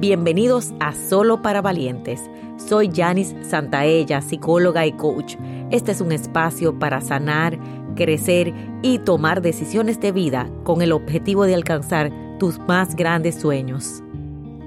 Bienvenidos a Solo para Valientes. Soy Janis Santaella, psicóloga y coach. Este es un espacio para sanar, crecer y tomar decisiones de vida con el objetivo de alcanzar tus más grandes sueños.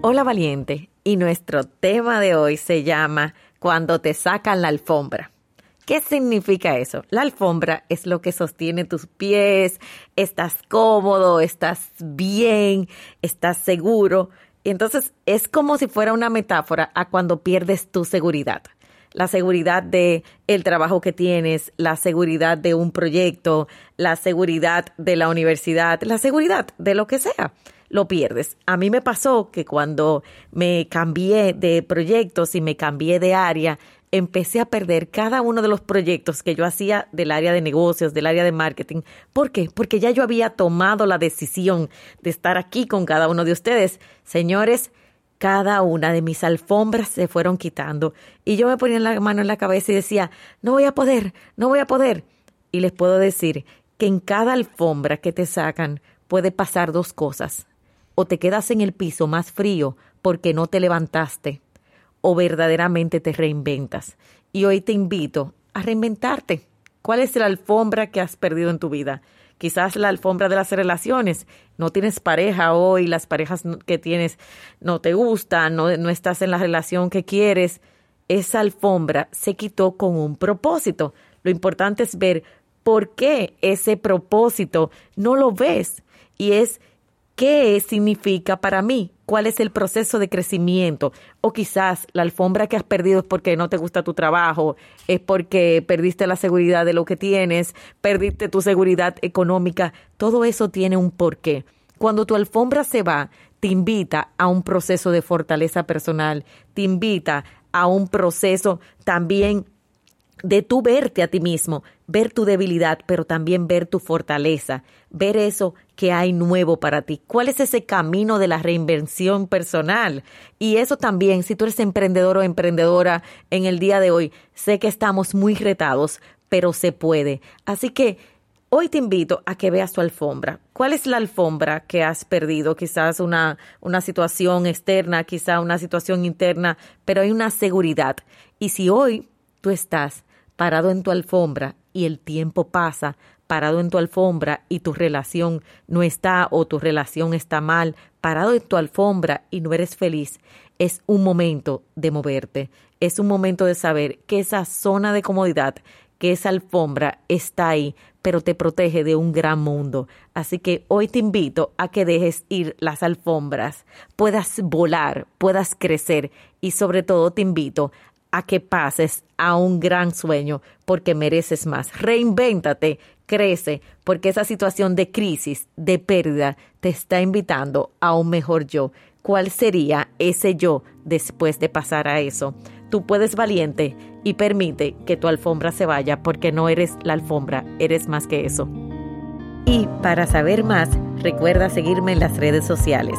Hola valiente, y nuestro tema de hoy se llama Cuando te sacan la alfombra. ¿Qué significa eso? La alfombra es lo que sostiene tus pies, estás cómodo, estás bien, estás seguro, y entonces es como si fuera una metáfora a cuando pierdes tu seguridad. La seguridad de el trabajo que tienes, la seguridad de un proyecto, la seguridad de la universidad, la seguridad de lo que sea lo pierdes. A mí me pasó que cuando me cambié de proyectos y me cambié de área, empecé a perder cada uno de los proyectos que yo hacía del área de negocios, del área de marketing. ¿Por qué? Porque ya yo había tomado la decisión de estar aquí con cada uno de ustedes. Señores, cada una de mis alfombras se fueron quitando y yo me ponía la mano en la cabeza y decía, no voy a poder, no voy a poder. Y les puedo decir que en cada alfombra que te sacan puede pasar dos cosas. O te quedas en el piso más frío porque no te levantaste o verdaderamente te reinventas. Y hoy te invito a reinventarte. ¿Cuál es la alfombra que has perdido en tu vida? Quizás la alfombra de las relaciones. No tienes pareja hoy, las parejas que tienes no te gustan, no, no estás en la relación que quieres. Esa alfombra se quitó con un propósito. Lo importante es ver por qué ese propósito no lo ves. Y es qué significa para mí, cuál es el proceso de crecimiento. O quizás la alfombra que has perdido es porque no te gusta tu trabajo, es porque perdiste la seguridad de lo que tienes, perdiste tu seguridad económica. Todo eso tiene un porqué. Cuando tu alfombra se va, te invita a un proceso de fortaleza personal, te invita a un proceso también de tú verte a ti mismo, ver tu debilidad, pero también ver tu fortaleza, ver eso que hay nuevo para ti. ¿Cuál es ese camino de la reinvención personal? Y eso también, si tú eres emprendedor o emprendedora en el día de hoy, sé que estamos muy retados, pero se puede. Así que hoy te invito a que veas tu alfombra. ¿Cuál es la alfombra que has perdido? Quizás una, una situación externa, quizás una situación interna, pero hay una seguridad. Y si hoy tú estás parado en tu alfombra y el tiempo pasa, parado en tu alfombra y tu relación no está o tu relación está mal, parado en tu alfombra y no eres feliz, es un momento de moverte, es un momento de saber que esa zona de comodidad, que esa alfombra está ahí, pero te protege de un gran mundo. Así que hoy te invito a que dejes ir las alfombras, puedas volar, puedas crecer y sobre todo te invito a que pases a un gran sueño porque mereces más. Reinvéntate, crece, porque esa situación de crisis, de pérdida, te está invitando a un mejor yo. ¿Cuál sería ese yo después de pasar a eso? Tú puedes valiente y permite que tu alfombra se vaya porque no eres la alfombra, eres más que eso. Y para saber más, recuerda seguirme en las redes sociales.